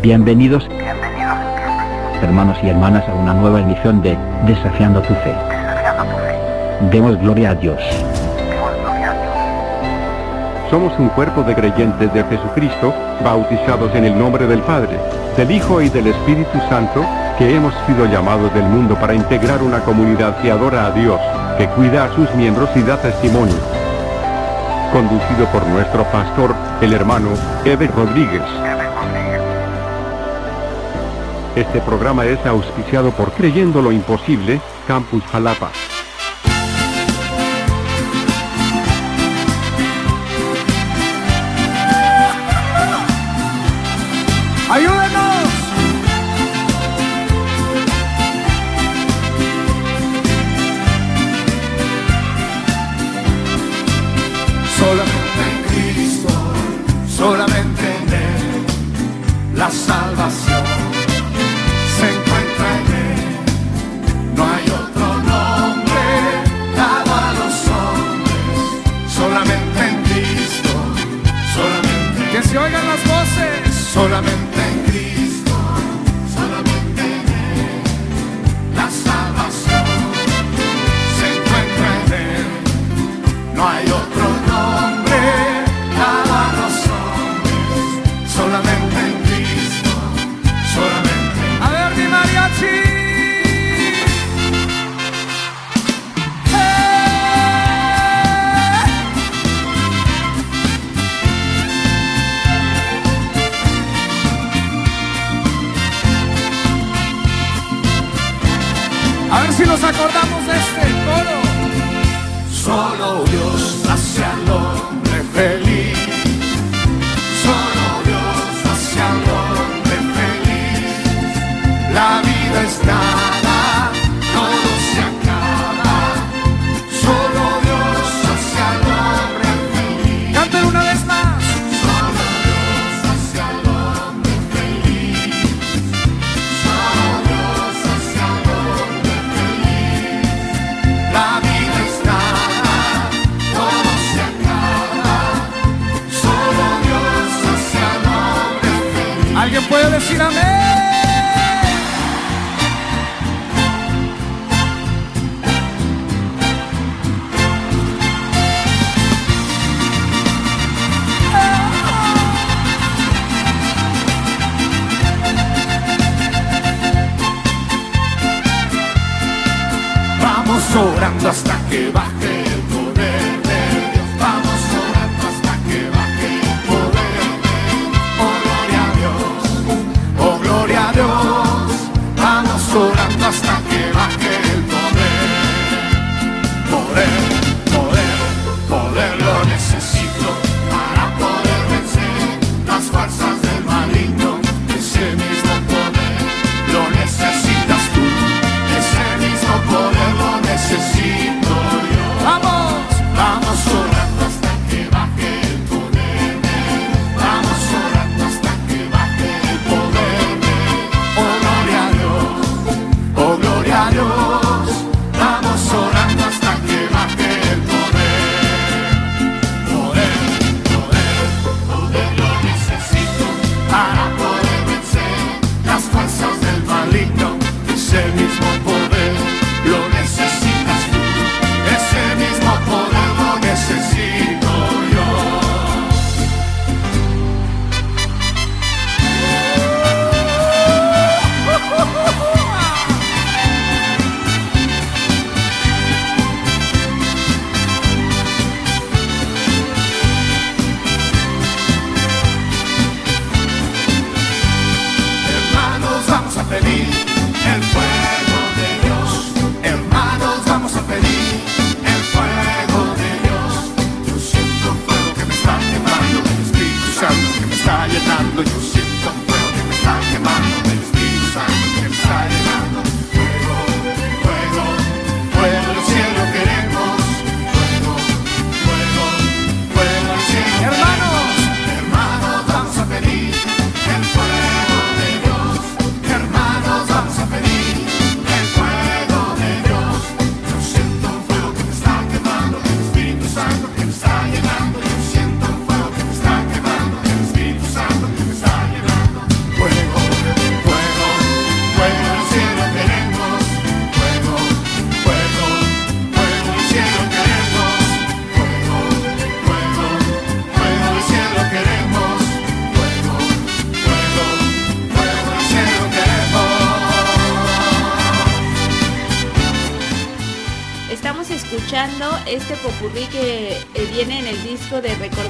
Bienvenidos, hermanos y hermanas, a una nueva emisión de Desafiando tu Fe. Demos gloria a Dios. Somos un cuerpo de creyentes de Jesucristo, bautizados en el nombre del Padre, del Hijo y del Espíritu Santo, que hemos sido llamados del mundo para integrar una comunidad que adora a Dios, que cuida a sus miembros y da testimonio. Conducido por nuestro pastor, el hermano Eber Rodríguez. Este programa es auspiciado por Creyendo lo Imposible, Campus Jalapa. Nos acordamos de este coro. Solo Dios hace puede decir amén? Vamos orando hasta que baje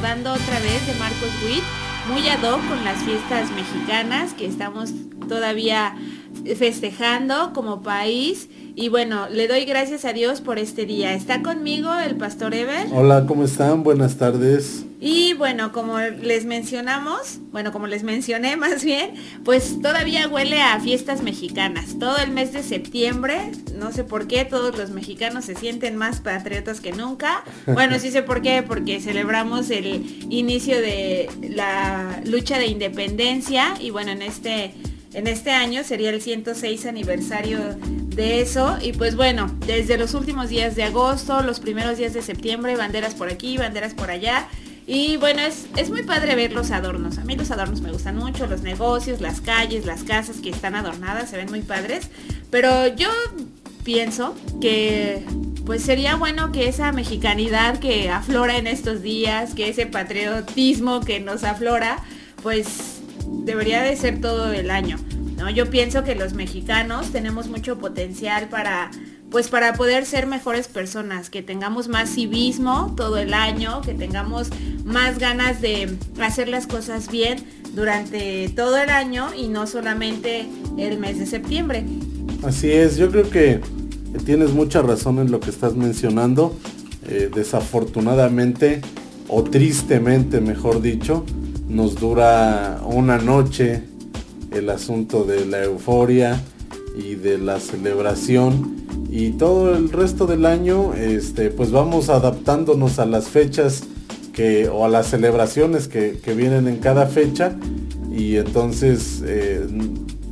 otra vez de Marcos Witt, muy ad con las fiestas mexicanas que estamos todavía festejando como país. Y bueno, le doy gracias a Dios por este día. Está conmigo el pastor Ever. Hola, ¿cómo están? Buenas tardes. Bueno, como les mencionamos, bueno, como les mencioné más bien, pues todavía huele a fiestas mexicanas. Todo el mes de septiembre, no sé por qué, todos los mexicanos se sienten más patriotas que nunca. Bueno, sí sé por qué, porque celebramos el inicio de la lucha de independencia y bueno, en este en este año sería el 106 aniversario de eso. Y pues bueno, desde los últimos días de agosto, los primeros días de septiembre, banderas por aquí, banderas por allá. Y bueno, es, es muy padre ver los adornos. A mí los adornos me gustan mucho, los negocios, las calles, las casas que están adornadas, se ven muy padres. Pero yo pienso que pues sería bueno que esa mexicanidad que aflora en estos días, que ese patriotismo que nos aflora, pues debería de ser todo el año. ¿no? Yo pienso que los mexicanos tenemos mucho potencial para pues para poder ser mejores personas, que tengamos más civismo todo el año, que tengamos más ganas de hacer las cosas bien durante todo el año y no solamente el mes de septiembre. Así es, yo creo que tienes mucha razón en lo que estás mencionando. Eh, desafortunadamente, o tristemente, mejor dicho, nos dura una noche el asunto de la euforia y de la celebración. Y todo el resto del año este pues vamos adaptándonos a las fechas que o a las celebraciones que, vienen en cada fecha. Y entonces eh,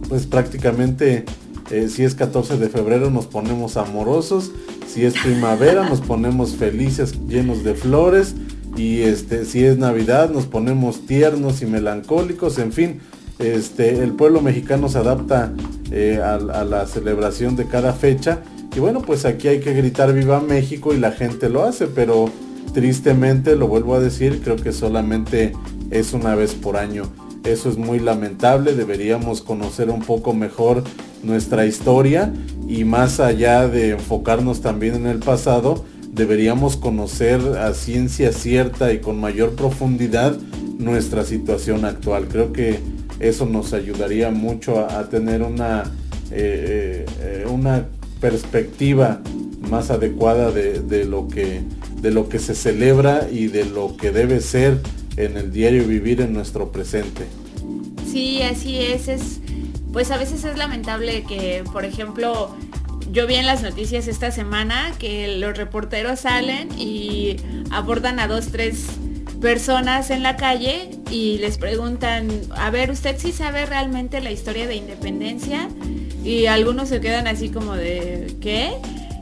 pues prácticamente eh, si es 14 de febrero nos ponemos amorosos. Si es primavera nos ponemos felices llenos de flores. Y este, si es Navidad nos ponemos tiernos y melancólicos, en fin, este, el pueblo mexicano se adapta eh, a, la celebración de cada fecha y bueno, pues aquí hay que gritar viva México y la gente lo hace, pero tristemente, lo vuelvo a decir, creo que solamente es una vez por año. Eso es muy lamentable, deberíamos conocer un poco mejor nuestra historia y más allá de enfocarnos también en el pasado, deberíamos conocer a ciencia cierta y con mayor profundidad nuestra situación actual. Creo que eso nos ayudaría mucho a, tener una, eh, eh, una perspectiva más adecuada de, lo que, de lo que se celebra y de lo que debe ser en el diario vivir en nuestro presente. Sí, así es pues a veces es lamentable que, por ejemplo, yo vi en las noticias esta semana que los reporteros salen y abordan a dos, tres personas en la calle y les preguntan, a ver, ¿usted sí sabe realmente la historia de independencia? Y algunos se quedan así como de, ¿qué?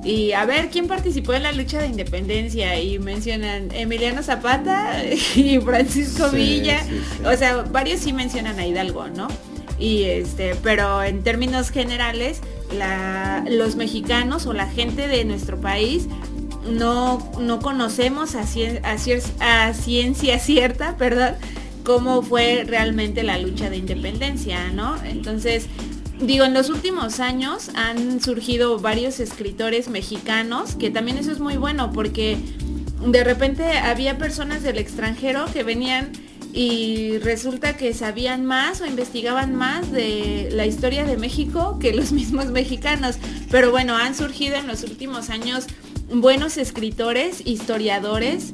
Y a ver, ¿quién participó en la lucha de independencia? Y mencionan Emiliano Zapata y Francisco Villa. O sea, varios sí mencionan a Hidalgo, ¿no? Y este, pero en términos generales, los mexicanos o la gente de nuestro país no, no conocemos a, ciencia cierta, perdón, cómo fue realmente la lucha de independencia, ¿no? Entonces, digo, en los últimos años han surgido varios escritores mexicanos, que también eso es muy bueno porque de repente había personas del extranjero que venían y resulta que sabían más o investigaban más de la historia de México que los mismos mexicanos. Pero bueno, han surgido en los últimos años buenos escritores, historiadores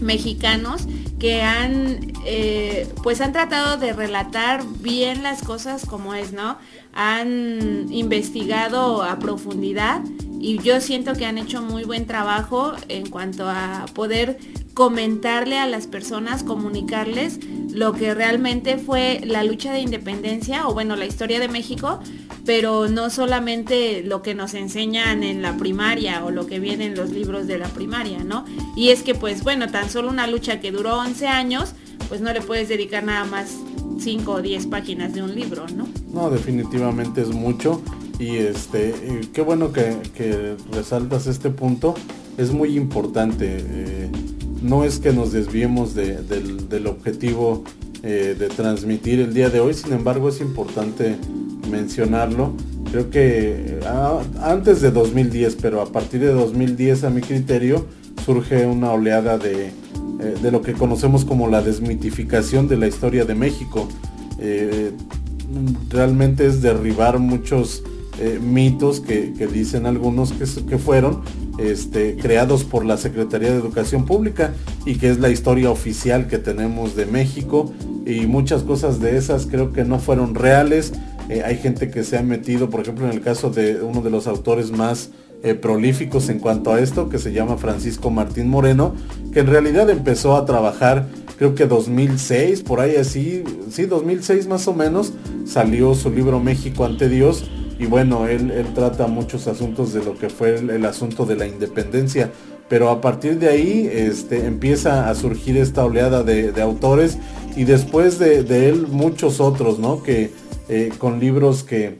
mexicanos que han eh, pues han tratado de relatar bien las cosas como es, ¿no? Han investigado a profundidad y yo siento que han hecho muy buen trabajo en cuanto a poder comentarle a las personas, comunicarles lo que realmente fue la lucha de independencia o bueno, la historia de México, pero no solamente lo que nos enseñan en la primaria o lo que viene en los libros de la primaria, ¿no? Y es que pues bueno, tan solo una lucha que duró 11 años, pues no le puedes dedicar nada más 5 o 10 páginas de un libro, ¿no? No, definitivamente es mucho y este, qué bueno que, resaltas este punto, es muy importante. Eh, no es que nos desviemos del, objetivo eh, de transmitir el día de hoy, sin embargo es importante mencionarlo creo que ah, antes de 2010, pero a partir de 2010 a mi criterio surge una oleada de, eh, de lo que conocemos como la desmitificación de la historia de México. Eh, realmente es derribar muchos eh, mitos que, dicen algunos que, que fueron este, creados por la Secretaría de Educación Pública y que es la historia oficial que tenemos de México y muchas cosas de esas creo que no fueron reales. Eh, hay gente que se ha metido, por ejemplo, en el caso de uno de los autores más eh, prolíficos en cuanto a esto, que se llama Francisco Martín Moreno, que en realidad empezó a trabajar creo que 2006, por ahí así, sí, 2006 más o menos, salió su libro México ante Dios y bueno, él, trata muchos asuntos de lo que fue el, asunto de la independencia. Pero a partir de ahí este, empieza a surgir esta oleada de, autores y después de, él muchos otros, ¿no? Que eh, con libros que,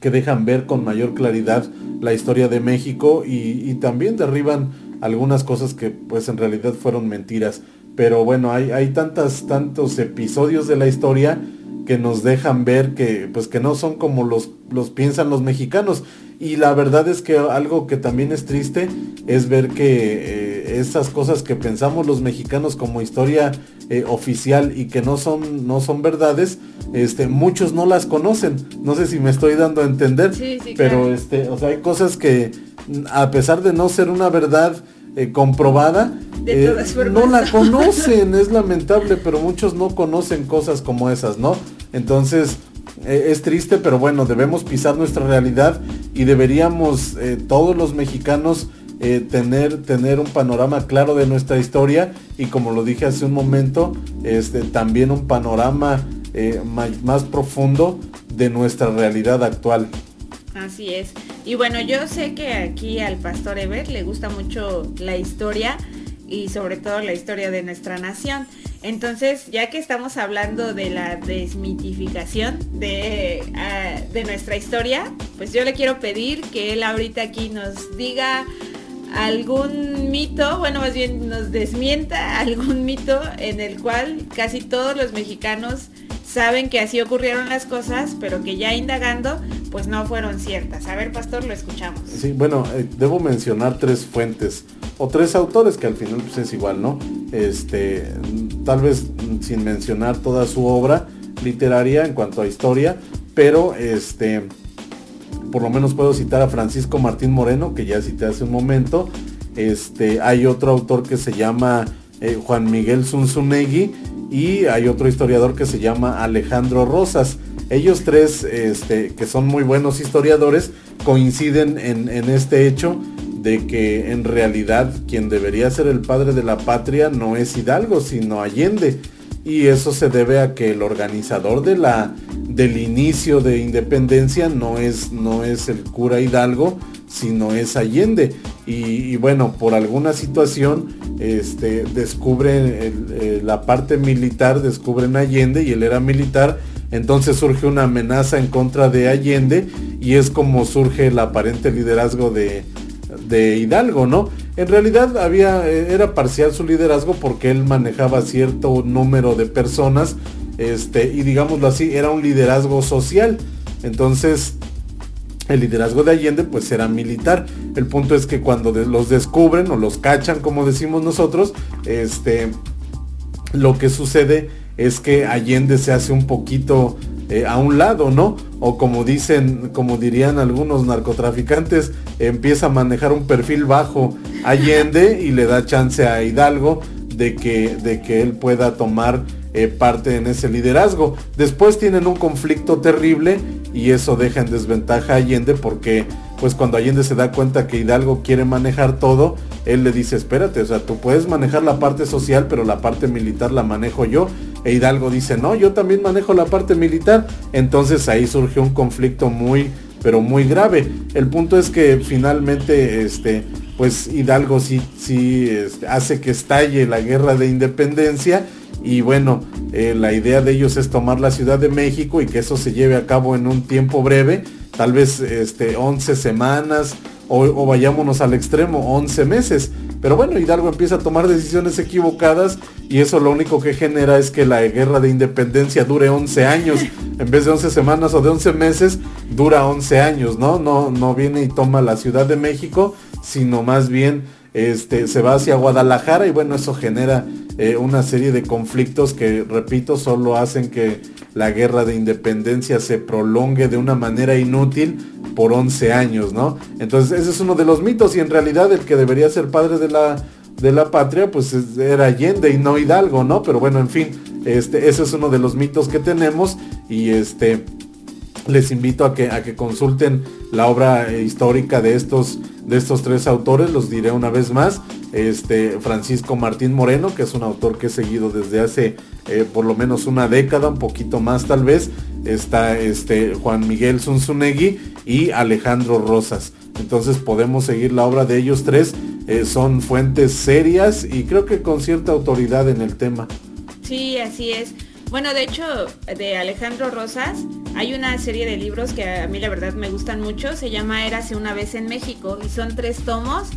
que dejan ver con mayor claridad la historia de México y, también derriban algunas cosas que pues en realidad fueron mentiras. Pero bueno, hay, hay tantas, tantos episodios de la historia que nos dejan ver que pues que no son como los, los piensan los mexicanos. Y la verdad es que algo que también es triste es ver que eh, esas cosas que pensamos los mexicanos como historia eh, oficial y que no son, no son verdades, este, muchos no las conocen. No sé si me estoy dando a entender, pero este, o sea, hay cosas que a pesar de no ser una verdad eh, comprobada, no la conocen, es lamentable, pero muchos no conocen cosas como esas, ¿no? Entonces, eh, es triste, pero bueno, debemos pisar nuestra realidad y deberíamos eh, todos los mexicanos eh, tener, tener un panorama claro de nuestra historia y como lo dije hace un momento, este, también un panorama más, profundo de nuestra realidad actual. Así es. Y bueno, yo sé que aquí al pastor Ever le gusta mucho la historia y sobre todo la historia de nuestra nación. Entonces, ya que estamos hablando de la desmitificación de, ah, de nuestra historia, pues yo le quiero pedir que él ahorita aquí nos diga algún mito, bueno, más bien nos desmienta algún mito en el cual casi todos los mexicanos saben que así ocurrieron las cosas, pero que ya indagando, pues no fueron ciertas. A ver, pastor, lo escuchamos. Sí, bueno, eh, debo mencionar tres fuentes o tres autores que al final pues, es igual, ¿no? Este, tal vez sin mencionar toda su obra literaria en cuanto a historia, pero este, por lo menos puedo citar a Francisco Martín Moreno, que ya cité hace un momento. Este, hay otro autor que se llama eh, Juan Miguel Zunzunegui y hay otro historiador que se llama Alejandro Rosas. Ellos tres, este, que son muy buenos historiadores, coinciden en, este hecho de que en realidad quien debería ser el padre de la patria no es Hidalgo, sino Allende. Y eso se debe a que el organizador del inicio de independencia no es, el cura Hidalgo, sino es Allende. Y, bueno, por alguna situación este, descubren eh, la parte militar, descubren Allende y él era militar. Entonces surge una amenaza en contra de Allende y es como surge el aparente liderazgo de, de Hidalgo, ¿no? En realidad había, eh, era parcial su liderazgo porque él manejaba cierto número de personas, este, y digámoslo así, era un liderazgo social. Entonces, el liderazgo de Allende pues era militar. El punto es que cuando los descubren o los cachan, como decimos nosotros, este, lo que sucede es que Allende se hace un poquito eh, a un lado, ¿no? O como dicen, como dirían algunos narcotraficantes, empieza a manejar un perfil bajo Allende y le da chance a Hidalgo de que, de que él pueda tomar eh, parte en ese liderazgo. Después tienen un conflicto terrible y eso deja en desventaja a Allende porque pues cuando Allende se da cuenta que Hidalgo quiere manejar todo, él le dice, espérate, o sea, tú puedes manejar la parte social, pero la parte militar la manejo yo. E Hidalgo dice, no, yo también manejo la parte militar. Entonces ahí surge un conflicto muy, pero muy grave. El punto es que finalmente, este, pues Hidalgo sí, sí este, hace que estalle la guerra de independencia y bueno, eh, la idea de ellos es tomar la Ciudad de México y que eso se lleve a cabo en un tiempo breve, tal vez este, 11 semanas o, o vayámonos al extremo, 11 meses Pero bueno, Hidalgo empieza a tomar decisiones equivocadas y eso lo único que genera es que la guerra de independencia dure 11 años. En vez de 11 semanas o de 11 meses, dura 11 años, ¿no? No, no viene y toma la Ciudad de México, sino más bien este, se va hacia Guadalajara y bueno, eso genera eh, una serie de conflictos que, repito, solo hacen que la guerra de independencia se prolongue de una manera inútil por 11 años, ¿no? Entonces ese es uno de los mitos y en realidad el que debería ser padre de la, de la patria pues era Allende y no Hidalgo, ¿no? Pero bueno, en fin, este, ese es uno de los mitos que tenemos y este les invito a que, a que consulten la obra histórica de estos, de estos tres autores, los diré una vez más. Este, Francisco Martín Moreno, que es un autor que he seguido desde hace eh, por lo menos una década, un poquito más tal vez. Está este, Juan Miguel Zunzunegui y Alejandro Rosas. Entonces podemos seguir la obra de ellos tres. Eh, son fuentes serias y creo que con cierta autoridad en el tema. Sí, así es. Bueno, de hecho, de Alejandro Rosas hay una serie de libros que a mí la verdad me gustan mucho. Se llama Érase una vez en México y son tres tomos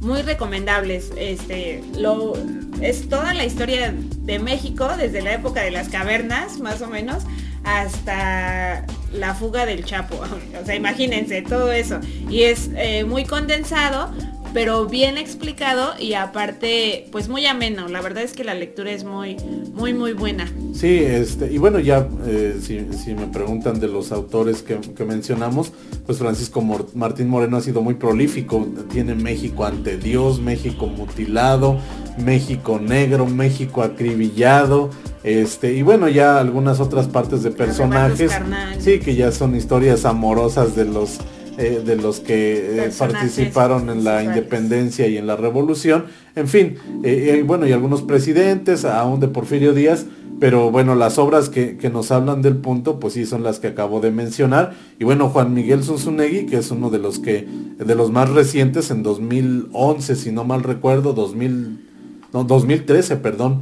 muy recomendables. Este, lo, es toda la historia de México desde la época de las cavernas, más o menos, hasta la fuga del Chapo. O sea, imagínense todo eso. Y es eh, muy condensado, pero bien explicado y aparte pues muy ameno. La verdad es que la lectura es muy, muy, muy buena. Sí, este, y bueno, ya eh, si, me preguntan de los autores que, mencionamos, pues Francisco Martín Moreno ha sido muy prolífico. Tiene México ante Dios, México mutilado, México negro, México acribillado. Este, y bueno, ya algunas otras partes de personajes. Sí, que ya son historias amorosas de los eh, de los que eh, participaron en la independencia y en la revolución. En fin, eh, bueno, y algunos presidentes, aún de Porfirio Díaz, pero bueno, las obras que, nos hablan del punto, pues sí son las que acabo de mencionar. Y bueno, Juan Miguel Zunzunegui, que es uno de los que, de los más recientes, en 2011, si no mal recuerdo, 2000, no, 2013, perdón,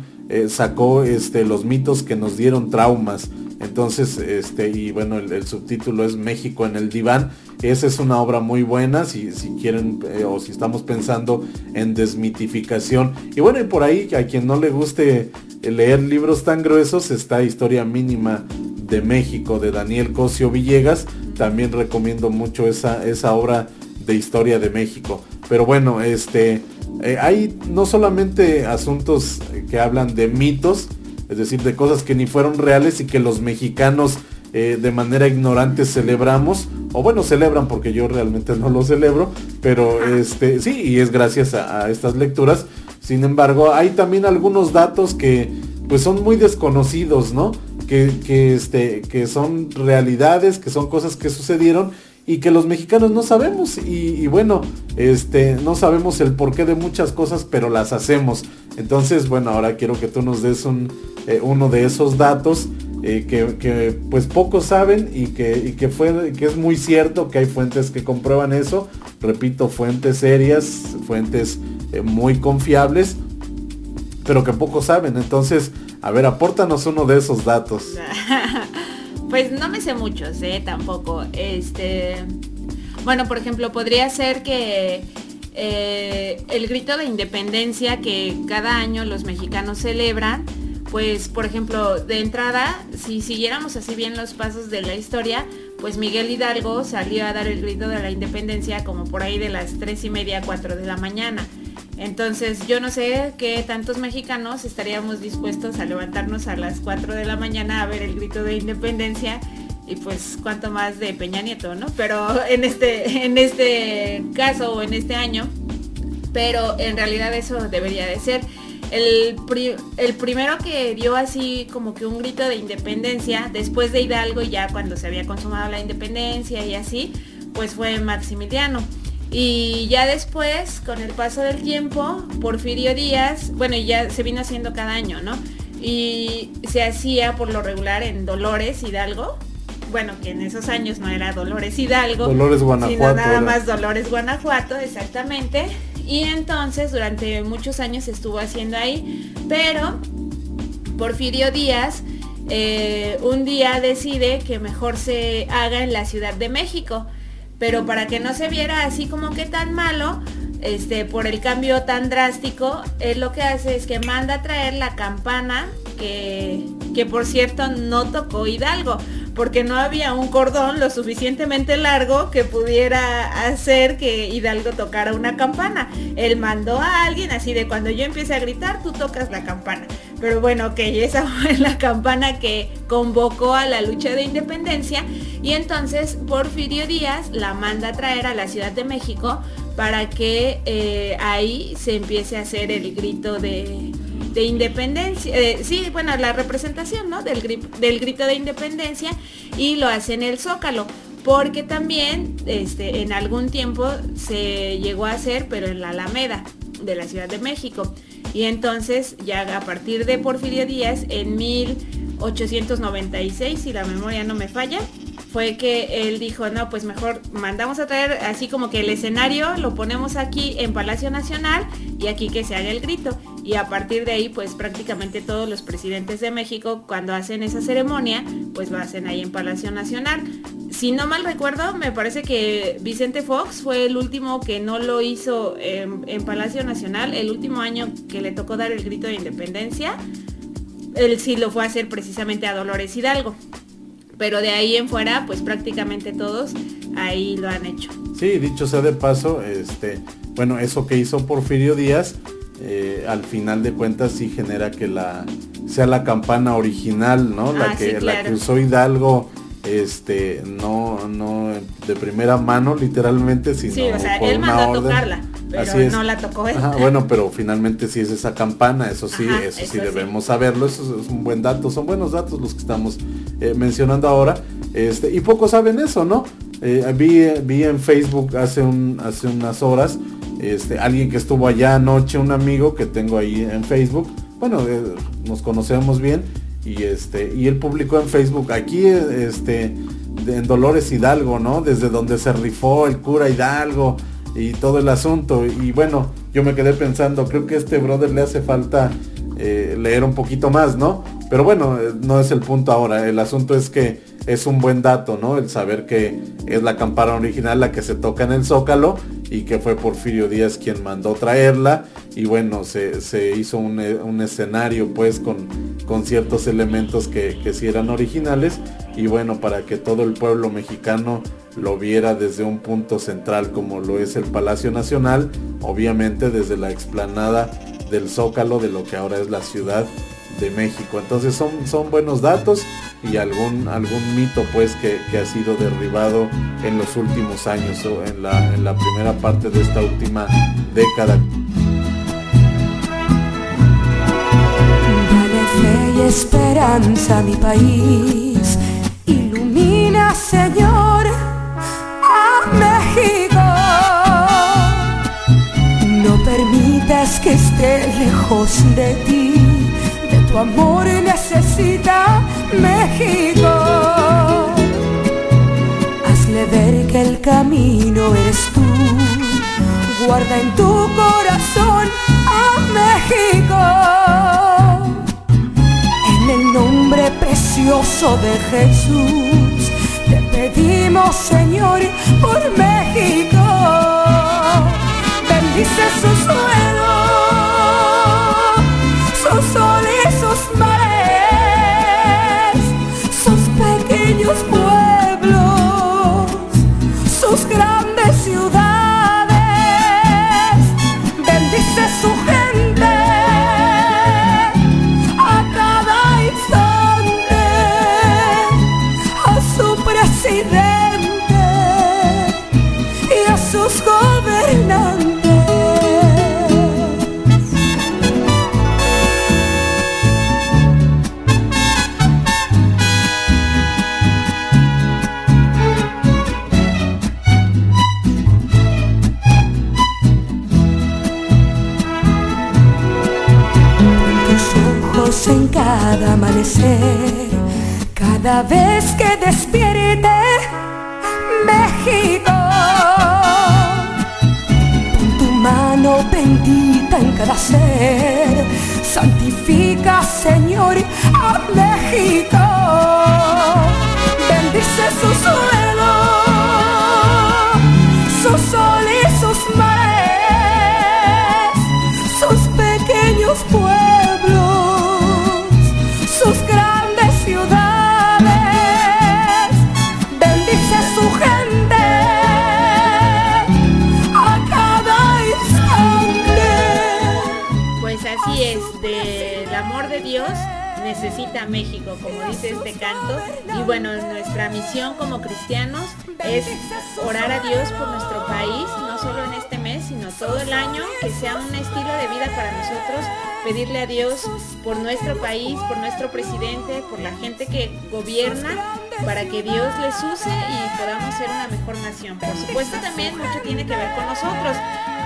sacó este, los mitos que nos dieron traumas. Entonces, este, y bueno, el, subtítulo es México en el diván. Esa es una obra muy buena, si, si quieren, eh, o si estamos pensando en desmitificación. Y bueno, y por ahí, a quien no le guste leer libros tan gruesos, está Historia Mínima de México, de Daniel Cosio Villegas. También recomiendo mucho esa, esa obra de Historia de México. Pero bueno, este, eh, hay no solamente asuntos que hablan de mitos, es decir, de cosas que ni fueron reales y que los mexicanos eh, de manera ignorante celebramos, o bueno, celebran porque yo realmente no lo celebro, pero este, sí, y es gracias a, estas lecturas. Sin embargo, hay también algunos datos que pues son muy desconocidos, ¿no? Que, que, este, que son realidades, que son cosas que sucedieron y que los mexicanos no sabemos y, bueno, este, no sabemos el porqué de muchas cosas, pero las hacemos. Entonces, bueno, ahora quiero que tú nos des un, eh, uno de esos datos eh, que, pues pocos saben y que, que, fue, que es muy cierto que hay fuentes que comprueban eso. Repito, fuentes serias, fuentes eh, muy confiables, pero que pocos saben. Entonces, a ver, apórtanos uno de esos datos. Pues no me sé muchos, ¿eh? Tampoco. Este. Bueno, por ejemplo, podría ser que eh, el grito de independencia que cada año los mexicanos celebran, pues por ejemplo, de entrada, si siguiéramos así bien los pasos de la historia, pues Miguel Hidalgo salió a dar el grito de la independencia como por ahí de las tres y media, cuatro de la mañana. Entonces yo no sé qué tantos mexicanos estaríamos dispuestos a levantarnos a las 4 de la mañana a ver el grito de independencia y pues cuánto más de Peña Nieto, ¿no? Pero en este, en este caso o en este año, pero en realidad eso debería de ser. El, el, primero que dio así como que un grito de independencia después de Hidalgo, ya cuando se había consumado la independencia y así, pues fue Maximiliano. Y ya después, con el paso del tiempo, Porfirio Díaz, bueno, ya se vino haciendo cada año, ¿no? Y se hacía por lo regular en Dolores Hidalgo. Bueno, que en esos años no era Dolores Hidalgo. Dolores Guanajuato. Sino nada más Dolores Guanajuato, exactamente. Y entonces durante muchos años estuvo haciendo ahí. Pero Porfirio Díaz eh, un día decide que mejor se haga en la Ciudad de México pero para que no se viera así como que tan malo, este, por el cambio tan drástico, él lo que hace es que manda a traer la campana que, que por cierto no tocó Hidalgo, porque no había un cordón lo suficientemente largo que pudiera hacer que Hidalgo tocara una campana. Él mandó a alguien así de cuando yo empiece a gritar, tú tocas la campana. Pero bueno, ok, esa fue la campana que convocó a la lucha de independencia y entonces Porfirio Díaz la manda a traer a la Ciudad de México para que eh, ahí se empiece a hacer el grito de, independencia, eh, sí, bueno, la representación, ¿no? Del, del grito de independencia y lo hace en el Zócalo porque también este, en algún tiempo se llegó a hacer, pero en la Alameda de la Ciudad de México. Y entonces ya a partir de Porfirio Díaz, en 1896, si la memoria no me falla, fue que él dijo, no, pues mejor mandamos a traer así como que el escenario lo ponemos aquí en Palacio Nacional y aquí que se haga el grito. Y a partir de ahí, pues prácticamente todos los presidentes de México, cuando hacen esa ceremonia, pues lo hacen ahí en Palacio Nacional. Si no mal recuerdo, me parece que Vicente Fox fue el último que no lo hizo en, Palacio Nacional, el último año que le tocó dar el grito de independencia. Él sí lo fue a hacer precisamente a Dolores Hidalgo pero de ahí en fuera, pues prácticamente todos ahí lo han hecho. Sí, dicho sea de paso, este, bueno, eso que hizo Porfirio Díaz, eh, al final de cuentas sí genera que la sea la campana original, ¿no? la, ah, que, la que usó Hidalgo este no no de primera mano literalmente sino sí, o sea, él mandó a tocarla pero no la tocó él. bueno pero finalmente sí es esa campana eso sí eso, sí. debemos saberlo eso es un buen dato son buenos datos los que estamos eh, mencionando ahora este y pocos saben eso no eh, vi, vi en Facebook hace un hace unas horas este alguien que estuvo allá anoche un amigo que tengo ahí en Facebook. Bueno eh, nos conocemos bien. Y este y él publicó en Facebook aquí este en Dolores Hidalgo no desde donde se rifó el cura Hidalgo y todo el asunto. Y bueno yo me quedé pensando creo que a este brother le hace falta eh, leer un poquito más no pero bueno eh, no es el punto ahora. El asunto es que es un buen dato no el saber que es la campana original la que se toca en el zócalo y que fue Porfirio Díaz quien mandó traerla. Y bueno, se, hizo un, escenario pues con, con ciertos elementos que, que sí eran originales. Y bueno, para que todo el pueblo mexicano lo viera desde un punto central como lo es el Palacio Nacional, obviamente desde la explanada del Zócalo de lo que ahora es la Ciudad de México. Entonces son, son buenos datos y algún, algún mito pues que, ha sido derribado en los últimos años o en la, en la primera parte de esta última década. Dale fe y esperanza a mi país, ilumina Señor a México. No permitas que esté lejos de ti tu amor necesita México. Hazle ver que el camino eres tú. Guarda en tu corazón a México. En el nombre precioso de Jesús, te pedimos, Señor, por México. Bendice su cada vez que despierte México. Con tu mano bendita en cada ser, santifica Señor a México. Bendice su suelo, su sol necesita México, como dice este canto. Y bueno, nuestra misión como cristianos es orar a Dios por nuestro país, no solo en este todo el año, que sea un estilo de vida para nosotros, pedirle a Dios por nuestro país, por nuestro presidente, por la gente que gobierna, para que Dios les use y podamos ser una mejor nación. Por supuesto también mucho tiene que ver con nosotros,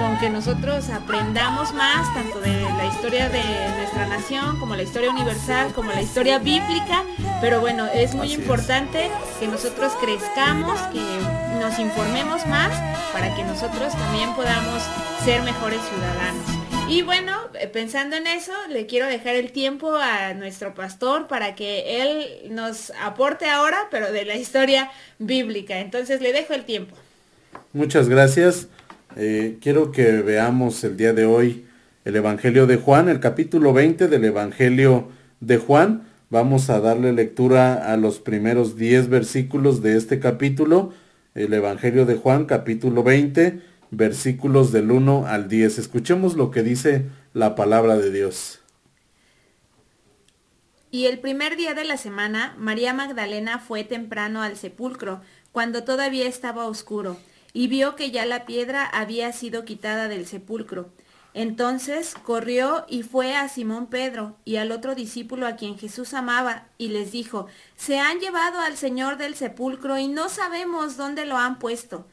con que nosotros aprendamos más tanto de la historia de nuestra nación como la historia universal, como la historia bíblica, pero bueno, es muy importante que nosotros crezcamos, que nos informemos más para que nosotros también podamos ser mejores ciudadanos. Y bueno, eh, pensando en eso, le quiero dejar el tiempo a nuestro pastor para que él nos aporte ahora, pero de la historia bíblica. Entonces le dejo el tiempo. Muchas gracias. Eh, quiero que veamos el día de hoy el Evangelio de Juan, el capítulo 20 del Evangelio de Juan. Vamos a darle lectura a los primeros 10 versículos de este capítulo, el Evangelio de Juan, capítulo 20 versículos del 1 al 10. Escuchemos lo que dice la palabra de Dios. Y el primer día de la semana, María Magdalena fue temprano al sepulcro, cuando todavía estaba oscuro, y vio que ya la piedra había sido quitada del sepulcro. Entonces corrió y fue a Simón Pedro y al otro discípulo a quien Jesús amaba, y les dijo, Se han llevado al Señor del sepulcro y no sabemos dónde lo han puesto.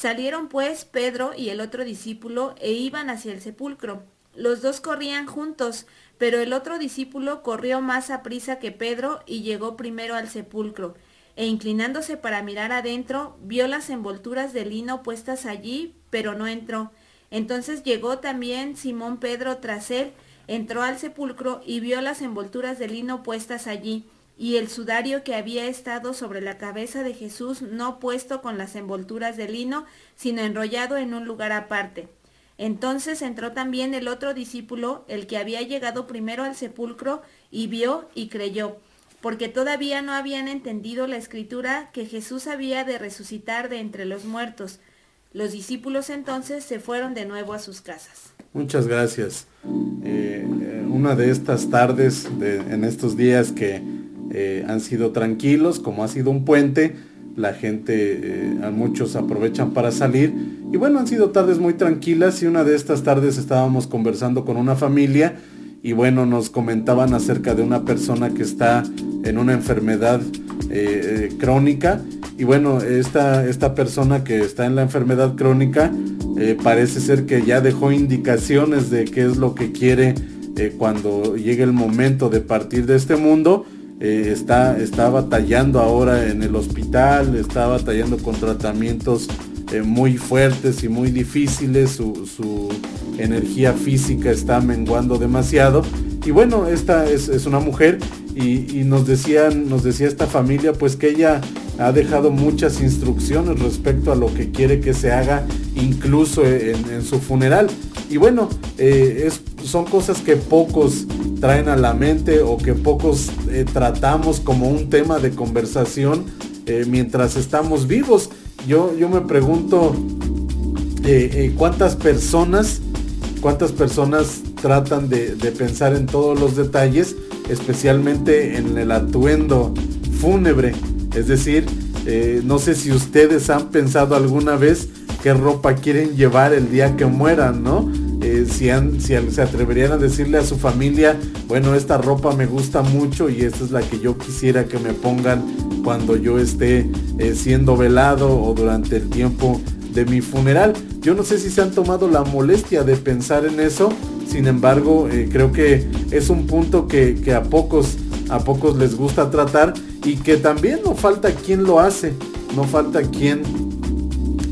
Salieron pues Pedro y el otro discípulo e iban hacia el sepulcro. Los dos corrían juntos, pero el otro discípulo corrió más a prisa que Pedro y llegó primero al sepulcro, e inclinándose para mirar adentro, vio las envolturas de lino puestas allí, pero no entró. Entonces llegó también Simón Pedro tras él, entró al sepulcro y vio las envolturas de lino puestas allí y el sudario que había estado sobre la cabeza de Jesús no puesto con las envolturas de lino, sino enrollado en un lugar aparte. Entonces entró también el otro discípulo, el que había llegado primero al sepulcro, y vio y creyó, porque todavía no habían entendido la escritura que Jesús había de resucitar de entre los muertos. Los discípulos entonces se fueron de nuevo a sus casas. Muchas gracias. Eh, eh, una de estas tardes, en estos días que eh, han sido tranquilos, como ha sido un puente, la gente, eh, a muchos aprovechan para salir. Y bueno, han sido tardes muy tranquilas y una de estas tardes estábamos conversando con una familia y bueno, nos comentaban acerca de una persona que está en una enfermedad eh, crónica. Y bueno, esta, esta persona que está en la enfermedad crónica parece ser que ya dejó indicaciones de qué es lo que quiere cuando llegue el momento de partir de este mundo eh, está, está batallando ahora en el hospital, está batallando con tratamientos eh, muy fuertes y muy difíciles, su, energía física está menguando demasiado. Y bueno, esta es, una mujer y, nos, decían, nos decía esta familia pues que ella ha dejado muchas instrucciones respecto a lo que quiere que se haga incluso en, su funeral. Y bueno, eh, es, son cosas que pocos traen a la mente o que pocos eh, tratamos como un tema de conversación eh, mientras estamos vivos. Yo, yo me pregunto cuántas personas, cuántas personas tratan de, pensar en todos los detalles, especialmente en el atuendo fúnebre. Es decir, no sé si ustedes han pensado alguna vez qué ropa quieren llevar el día que mueran, ¿no? Eh, si, se atreverían a decirle a su familia, bueno, esta ropa me gusta mucho y esta es la que yo quisiera que me pongan cuando yo esté eh, siendo velado o durante el tiempo de mi funeral. Yo no sé si se han tomado la molestia de pensar en eso, sin embargo, eh, creo que es un punto que, a pocos a pocos les gusta tratar y que también no falta quien lo hace, no falta quien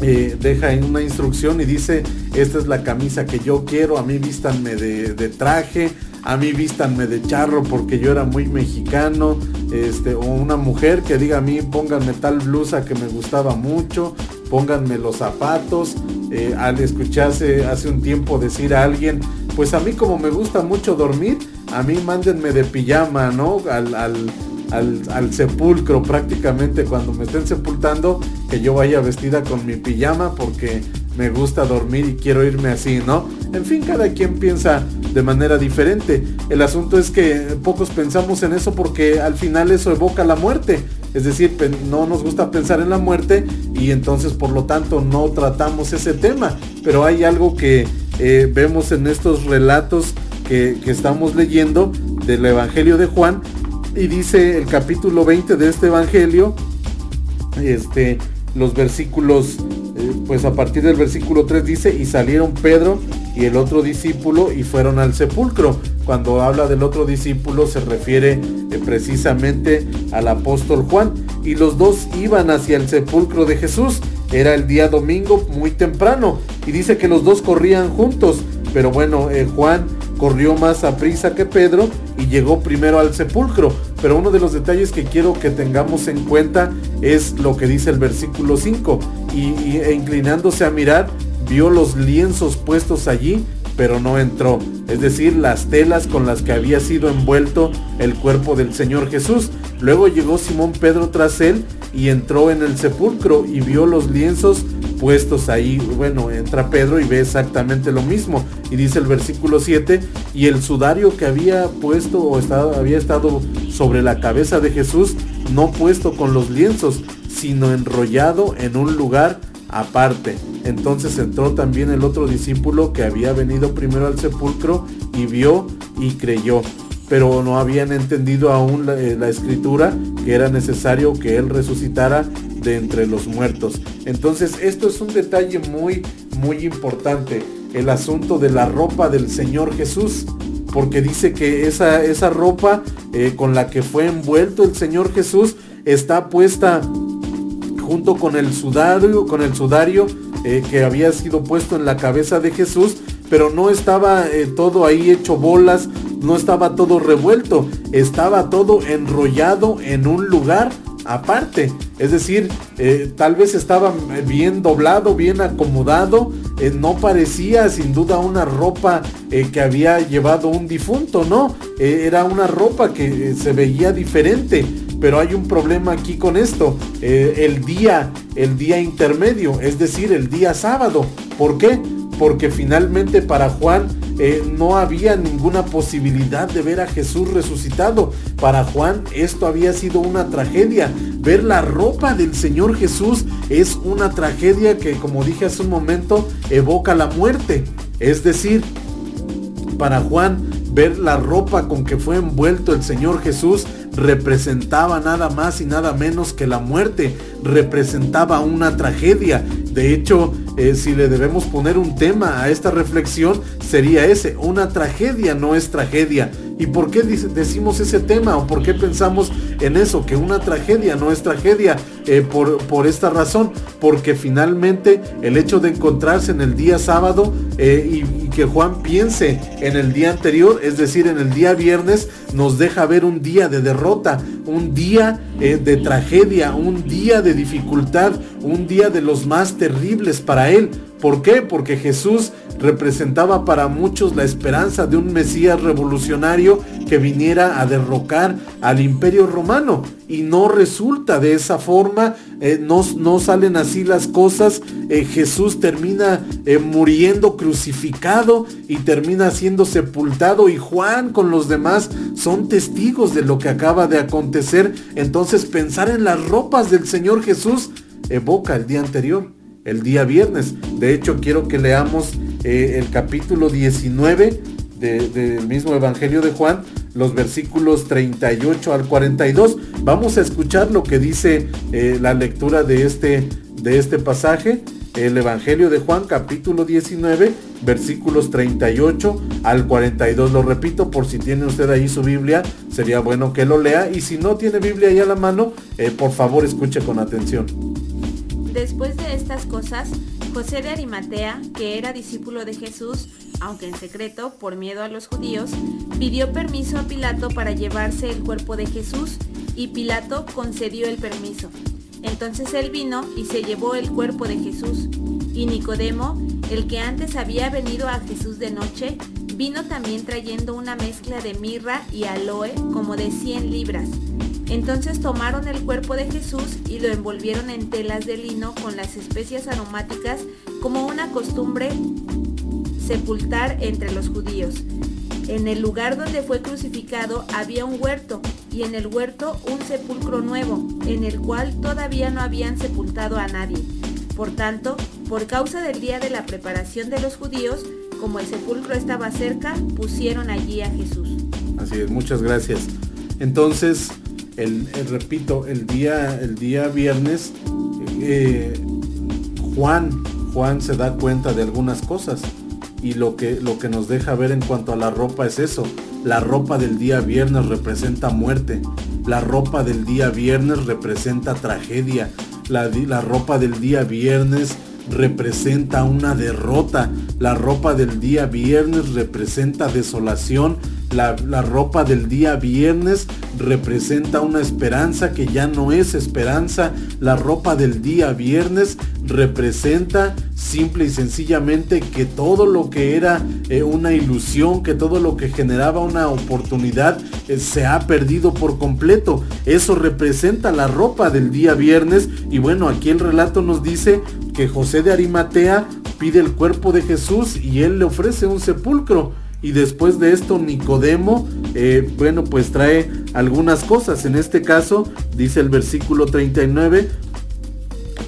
deja en una instrucción y dice esta es la camisa que yo quiero, a mí vístanme de, traje, a mí vístanme de charro porque yo era muy mexicano, este, o una mujer que diga a mí pónganme tal blusa que me gustaba mucho, pónganme los zapatos, eh, al escucharse hace un tiempo decir a alguien, pues a mí como me gusta mucho dormir, a mí mándenme de pijama, ¿no? Al, al, sepulcro prácticamente cuando me estén sepultando, que yo vaya vestida con mi pijama porque me gusta dormir y quiero irme así, ¿no? En fin, cada quien piensa de manera diferente. El asunto es que pocos pensamos en eso porque al final eso evoca la muerte. Es decir, no nos gusta pensar en la muerte y entonces por lo tanto no tratamos ese tema. Pero hay algo que eh, vemos en estos relatos que, que estamos leyendo del Evangelio de Juan y dice el capítulo 20 de este Evangelio, este, los versículos, eh, pues a partir del versículo 3 dice, y salieron Pedro y el otro discípulo y fueron al sepulcro. Cuando habla del otro discípulo se refiere eh, precisamente al apóstol Juan. Y los dos iban hacia el sepulcro de Jesús. Era el día domingo muy temprano. Y dice que los dos corrían juntos. Pero bueno, eh, Juan corrió más a prisa que Pedro y llegó primero al sepulcro. Pero uno de los detalles que quiero que tengamos en cuenta es lo que dice el versículo 5. Y, e inclinándose a mirar, vio los lienzos puestos allí, pero no entró. Es decir, las telas con las que había sido envuelto el cuerpo del Señor Jesús. Luego llegó Simón Pedro tras él y entró en el sepulcro y vio los lienzos puestos ahí. Bueno, entra Pedro y ve exactamente lo mismo. Y dice el versículo 7, y el sudario que había puesto o estado, había estado sobre la cabeza de Jesús, no puesto con los lienzos, sino enrollado en un lugar aparte. Entonces entró también el otro discípulo que había venido primero al sepulcro y vio y creyó. Pero no habían entendido aún la, eh, la escritura que era necesario que él resucitara de entre los muertos. Entonces esto es un detalle muy, muy importante. El asunto de la ropa del Señor Jesús. Porque dice que esa, esa ropa eh, con la que fue envuelto el Señor Jesús está puesta junto con el sudario, con el sudario eh, que había sido puesto en la cabeza de Jesús, pero no estaba eh, todo ahí hecho bolas, no estaba todo revuelto, estaba todo enrollado en un lugar aparte. Es decir, eh, tal vez estaba bien doblado, bien acomodado. no parecía sin duda una ropa que había llevado un difunto, ¿no? era una ropa que se veía diferente pero hay un problema aquí con esto. Eh, el día, el día intermedio, es decir, el día sábado. ¿Por qué? Porque finalmente para Juan eh, no había ninguna posibilidad de ver a Jesús resucitado. Para Juan esto había sido una tragedia. Ver la ropa del Señor Jesús es una tragedia que, como dije hace un momento, evoca la muerte. Es decir, para Juan, ver la ropa con que fue envuelto el Señor Jesús representaba nada más y nada menos que la muerte, representaba una tragedia. De hecho, eh, si le debemos poner un tema a esta reflexión, sería ese, una tragedia no es tragedia. ¿Y por qué decimos ese tema o por qué pensamos en eso? Que una tragedia no es tragedia eh, por, por, esta razón. Porque finalmente el hecho de encontrarse en el día sábado eh, y, y, que Juan piense en el día anterior, es decir, en el día viernes, nos deja ver un día de derrota, un día de tragedia, un día de dificultad, un día de los más terribles para él. ¿Por qué? Porque Jesús representaba para muchos la esperanza de un Mesías revolucionario que viniera a derrocar al imperio romano. Y no resulta de esa forma, eh, no, no, salen así las cosas. Eh, Jesús termina eh, muriendo crucificado y termina siendo sepultado y Juan con los demás son testigos de lo que acaba de acontecer. Entonces pensar en las ropas del Señor Jesús evoca el día anterior, el día viernes. De hecho, quiero que leamos eh, el capítulo 19 del mismo Evangelio de Juan, los versículos 38 al 42. Vamos a escuchar lo que dice eh, la lectura de este, de este pasaje. El Evangelio de Juan, capítulo 19, versículos 38 al 42. Lo repito, por si tiene usted ahí su Biblia, sería bueno que lo lea. Y si no tiene Biblia ahí a la mano, eh, por favor escuche con atención. Después de estas cosas, José de Arimatea, que era discípulo de Jesús, aunque en secreto, por miedo a los judíos, pidió permiso a Pilato para llevarse el cuerpo de Jesús y Pilato concedió el permiso. Entonces él vino y se llevó el cuerpo de Jesús. Y Nicodemo, el que antes había venido a Jesús de noche, vino también trayendo una mezcla de mirra y aloe como de 100 libras entonces tomaron el cuerpo de Jesús y lo envolvieron en telas de lino con las especias aromáticas como una costumbre sepultar entre los judíos. En el lugar donde fue crucificado había un huerto, y en el huerto un sepulcro nuevo, en el cual todavía no habían sepultado a nadie. Por tanto, por causa del día de la preparación de los judíos, como el sepulcro estaba cerca, pusieron allí a Jesús. Así es, muchas gracias. Entonces, el, repito, el día, el día viernes, eh, Juan, Juan se da cuenta de algunas cosas y lo que, lo que nos deja ver en cuanto a la ropa es eso. La ropa del día viernes representa muerte. La ropa del día viernes representa tragedia. La, la ropa del día viernes representa una derrota. La ropa del día viernes representa desolación. La, la, ropa del día viernes representa una esperanza que ya no es esperanza. La ropa del día viernes representa simple y sencillamente que todo lo que era eh, una ilusión, que todo lo que generaba una oportunidad eh, se ha perdido por completo. Eso representa la ropa del día viernes y bueno, aquí el relato nos dice que José de Arimatea pide el cuerpo de Jesús y él le ofrece un sepulcro. Y después de esto Nicodemo, eh, bueno, pues trae algunas cosas. En este caso, dice el versículo 39,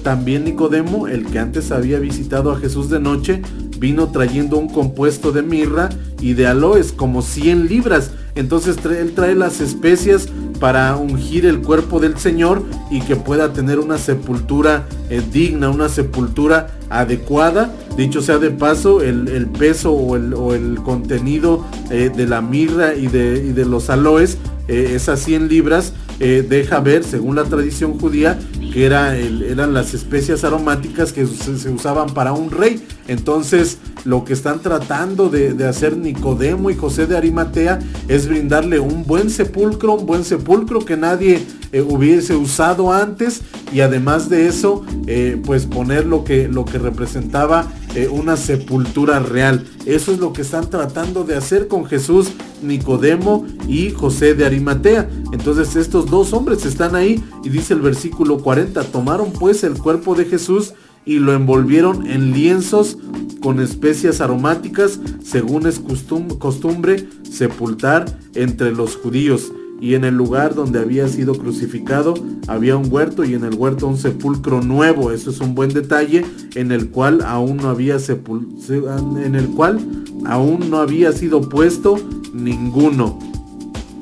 también Nicodemo, el que antes había visitado a Jesús de noche, vino trayendo un compuesto de mirra y de aloes, como 100 libras. Entonces él trae las especias para ungir el cuerpo del Señor y que pueda tener una sepultura eh, digna, una sepultura adecuada. Dicho sea de paso, el, peso o el, contenido eh, de la mirra y de, los aloes, eh, esas 100 libras, deja ver, según la tradición judía, que era eran las especias aromáticas que se, usaban para un rey. Entonces, lo que están tratando de, hacer Nicodemo y José de Arimatea es brindarle un buen sepulcro, un buen sepulcro que nadie eh, hubiese usado antes y además de eso, eh, pues poner lo que, lo que representaba eh, una sepultura real. Eso es lo que están tratando de hacer con Jesús, Nicodemo y José de Arimatea. Entonces estos dos hombres están ahí y dice el versículo 40, tomaron pues el cuerpo de Jesús y lo envolvieron en lienzos con especias aromáticas, según es costumbre sepultar entre los judíos y en el lugar donde había sido crucificado había un huerto y en el huerto un sepulcro nuevo. Eso es un buen detalle en el cual aún no había en el cual aún no había sido puesto ninguno.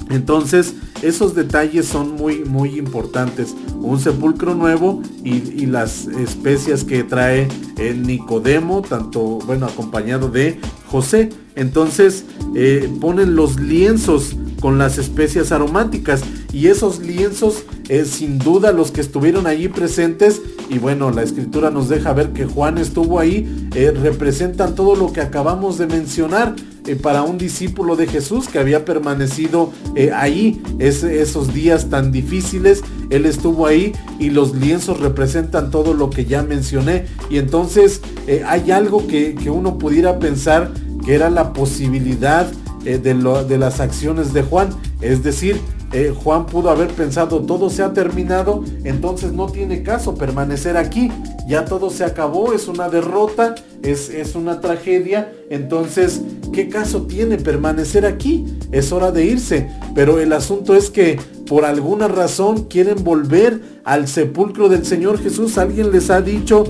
Entonces, esos detalles son muy muy importantes. Un sepulcro nuevo y, las especias que trae el Nicodemo, tanto bueno acompañado de José. Entonces eh, ponen los lienzos con las especias aromáticas. Y esos lienzos es sin duda los que estuvieron allí presentes. Y bueno la escritura nos deja ver que Juan estuvo ahí eh, representan todo lo que acabamos de mencionar eh, para un discípulo de Jesús que había permanecido eh, ahí esos días tan difíciles. Él estuvo ahí y los lienzos representan todo lo que ya mencioné. Y entonces hay algo que, que uno pudiera pensar que era la posibilidad eh, de, las acciones de Juan. Es decir, eh, Juan pudo haber pensado todo se ha terminado, entonces no tiene caso permanecer aquí. Ya todo se acabó, es una derrota, es, es una tragedia. Entonces, ¿qué caso tiene permanecer aquí? Es hora de irse. Pero el asunto es que por alguna razón quieren volver al sepulcro del Señor Jesús. Alguien les ha dicho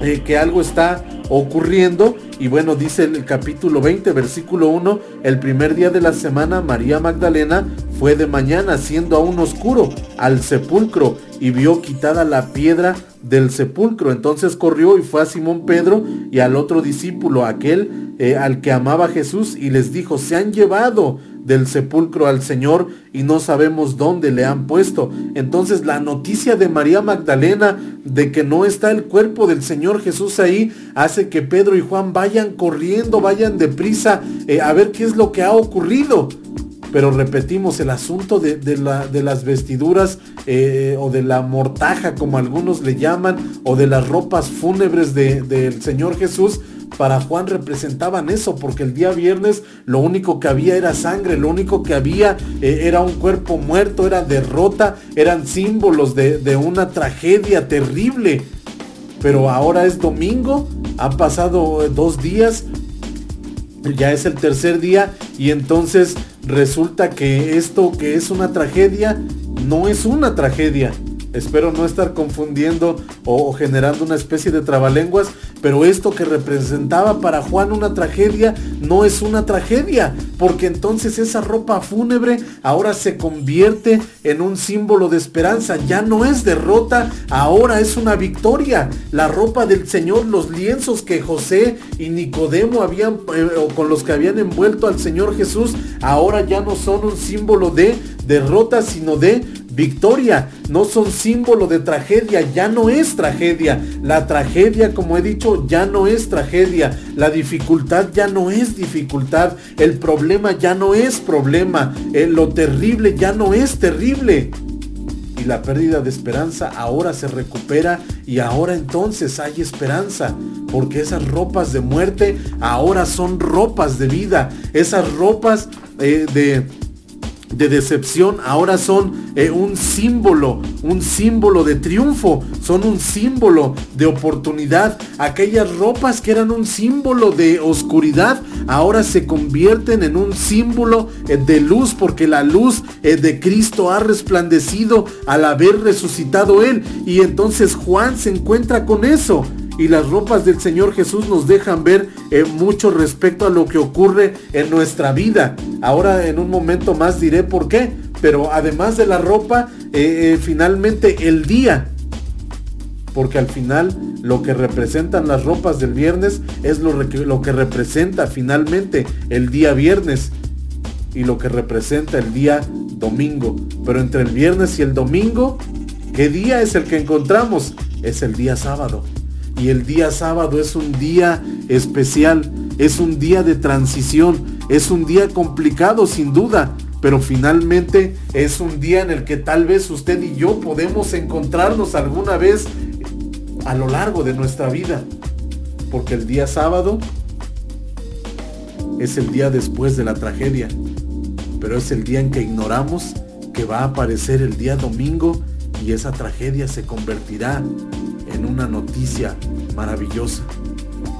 eh, que algo está ocurriendo. Y bueno, dice el capítulo 20, versículo 1, el primer día de la semana María Magdalena fue de mañana, siendo aún oscuro, al sepulcro y vio quitada la piedra del sepulcro. Entonces corrió y fue a Simón Pedro y al otro discípulo, aquel eh, al que amaba Jesús, y les dijo, se han llevado del sepulcro al Señor y no sabemos dónde le han puesto. Entonces la noticia de María Magdalena de que no está el cuerpo del Señor Jesús ahí hace que Pedro y Juan vayan corriendo, vayan deprisa eh, a ver qué es lo que ha ocurrido. Pero repetimos, el asunto de, las vestiduras eh, o de la mortaja, como algunos le llaman, o de las ropas fúnebres del Señor Jesús, para Juan representaban eso, porque el día viernes lo único que había era sangre, lo único que había eh, era un cuerpo muerto, era derrota, eran símbolos de, de una tragedia terrible. Pero ahora es domingo, han pasado dos días ya es el tercer día y entonces resulta que esto que es una tragedia no es una tragedia. Espero no estar confundiendo o, generando una especie de trabalenguas, pero esto que representaba para Juan una tragedia no es una tragedia, porque entonces esa ropa fúnebre ahora se convierte en un símbolo de esperanza, ya no es derrota, ahora es una victoria. La ropa del Señor, los lienzos que José y Nicodemo habían eh, o con los que habían envuelto al Señor Jesús, ahora ya no son un símbolo de derrota, sino de victoria. No son símbolo de tragedia, ya no es tragedia. La tragedia, como he dicho, ya no es tragedia. La dificultad ya no es dificultad. El problema ya no es problema. Eh, lo terrible ya no es terrible. Y la pérdida de esperanza ahora se recupera y ahora entonces hay esperanza. Porque esas ropas de muerte ahora son ropas de vida. Esas ropas eh, de de decepción ahora son eh, un símbolo, un símbolo de triunfo, son un símbolo de oportunidad. Aquellas ropas que eran un símbolo de oscuridad ahora se convierten en un símbolo eh, de luz porque la luz eh, de Cristo ha resplandecido al haber resucitado Él. Y entonces Juan se encuentra con eso y las ropas del Señor Jesús nos dejan ver eh, mucho respecto a lo que ocurre en nuestra vida. Ahora en un momento más diré por qué, pero además de la ropa, eh, eh, finalmente el día. Porque al final lo que representan las ropas del viernes es lo, lo que representa finalmente el día viernes y lo que representa el día domingo. Pero entre el viernes y el domingo, ¿qué día es el que encontramos? Es el día sábado. Y el día sábado es un día especial, es un día de transición, es un día complicado sin duda, pero finalmente es un día en el que tal vez usted y yo podemos encontrarnos alguna vez a lo largo de nuestra vida. Porque el día sábado es el día después de la tragedia, pero es el día en que ignoramos que va a aparecer el día domingo y esa tragedia se convertirá en una noticia maravillosa.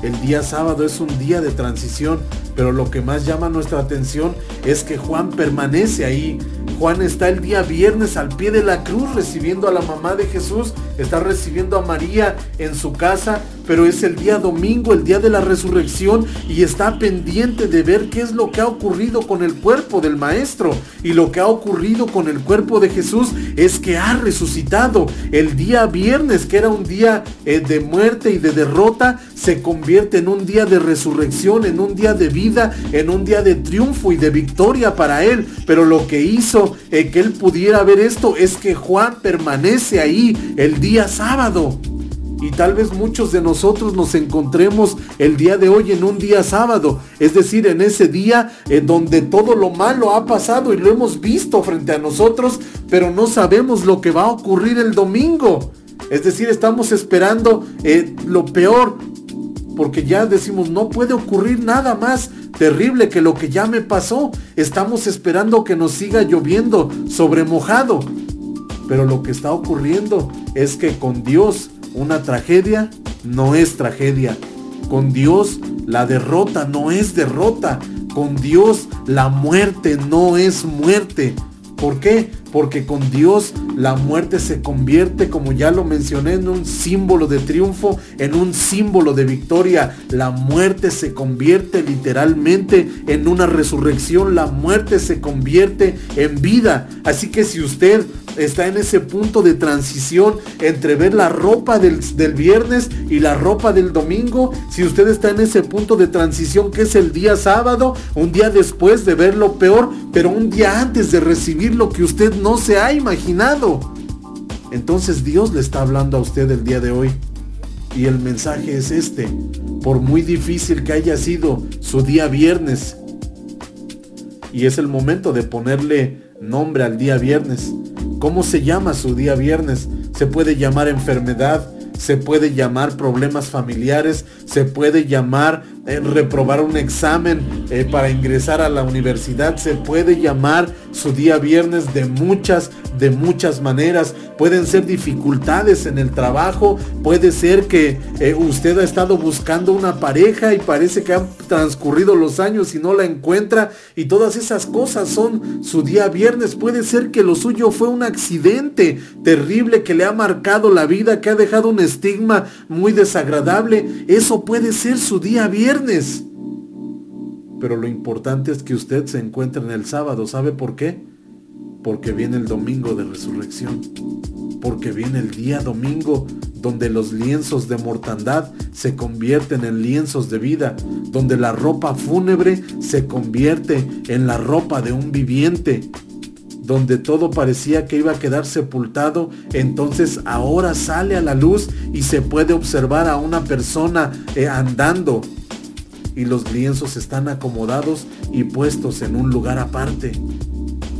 El día sábado es un día de transición, pero lo que más llama nuestra atención es que Juan permanece ahí. Juan está el día viernes al pie de la cruz recibiendo a la mamá de Jesús, está recibiendo a María en su casa, pero es el día domingo, el día de la resurrección y está pendiente de ver qué es lo que ha ocurrido con el cuerpo del maestro. Y lo que ha ocurrido con el cuerpo de Jesús es que ha resucitado. El día viernes, que era un día eh, de muerte y de derrota, se convierte en un día de resurrección, en un día de vida, en un día de triunfo y de victoria para él. Pero lo que hizo eh, que él pudiera ver esto es que Juan permanece ahí el día sábado. Y tal vez muchos de nosotros nos encontremos el día de hoy en un día sábado, es decir, en ese día en donde todo lo malo ha pasado y lo hemos visto frente a nosotros, pero no sabemos lo que va a ocurrir el domingo. Es decir, estamos esperando eh, lo peor, porque ya decimos, no puede ocurrir nada más terrible que lo que ya me pasó. Estamos esperando que nos siga lloviendo sobre mojado. Pero lo que está ocurriendo es que con Dios una tragedia no es tragedia. Con Dios la derrota no es derrota. Con Dios la muerte no es muerte. ¿Por qué? Porque con Dios la muerte se convierte, como ya lo mencioné, en un símbolo de triunfo, en un símbolo de victoria. La muerte se convierte literalmente en una resurrección. La muerte se convierte en vida. Así que si usted está en ese punto de transición entre ver la ropa del, viernes y la ropa del domingo. Si usted está en ese punto de transición que es el día sábado, un día después de ver lo peor, pero un día antes de recibir lo que usted no se ha imaginado. Entonces Dios le está hablando a usted el día de hoy. Y el mensaje es este. Por muy difícil que haya sido su día viernes. Y es el momento de ponerle nombre al día viernes. ¿Cómo se llama su día viernes? Se puede llamar enfermedad, se puede llamar problemas familiares, se puede llamar eh, reprobar un examen eh, para ingresar a la universidad. Se puede llamar su día viernes de muchas, de muchas maneras. Pueden ser dificultades en el trabajo. Puede ser que eh, usted ha estado buscando una pareja y parece que han transcurrido los años y no la encuentra. Y todas esas cosas son su día viernes. Puede ser que lo suyo fue un accidente terrible que le ha marcado la vida, que ha dejado un estigma muy desagradable. Eso puede ser su día viernes. Pero lo importante es que usted se encuentre en el sábado. ¿Sabe por qué? Porque viene el domingo de resurrección. Porque viene el día domingo donde los lienzos de mortandad se convierten en lienzos de vida. Donde la ropa fúnebre se convierte en la ropa de un viviente donde todo parecía que iba a quedar sepultado, entonces ahora sale a la luz y se puede observar a una persona eh, andando y los lienzos están acomodados y puestos en un lugar aparte.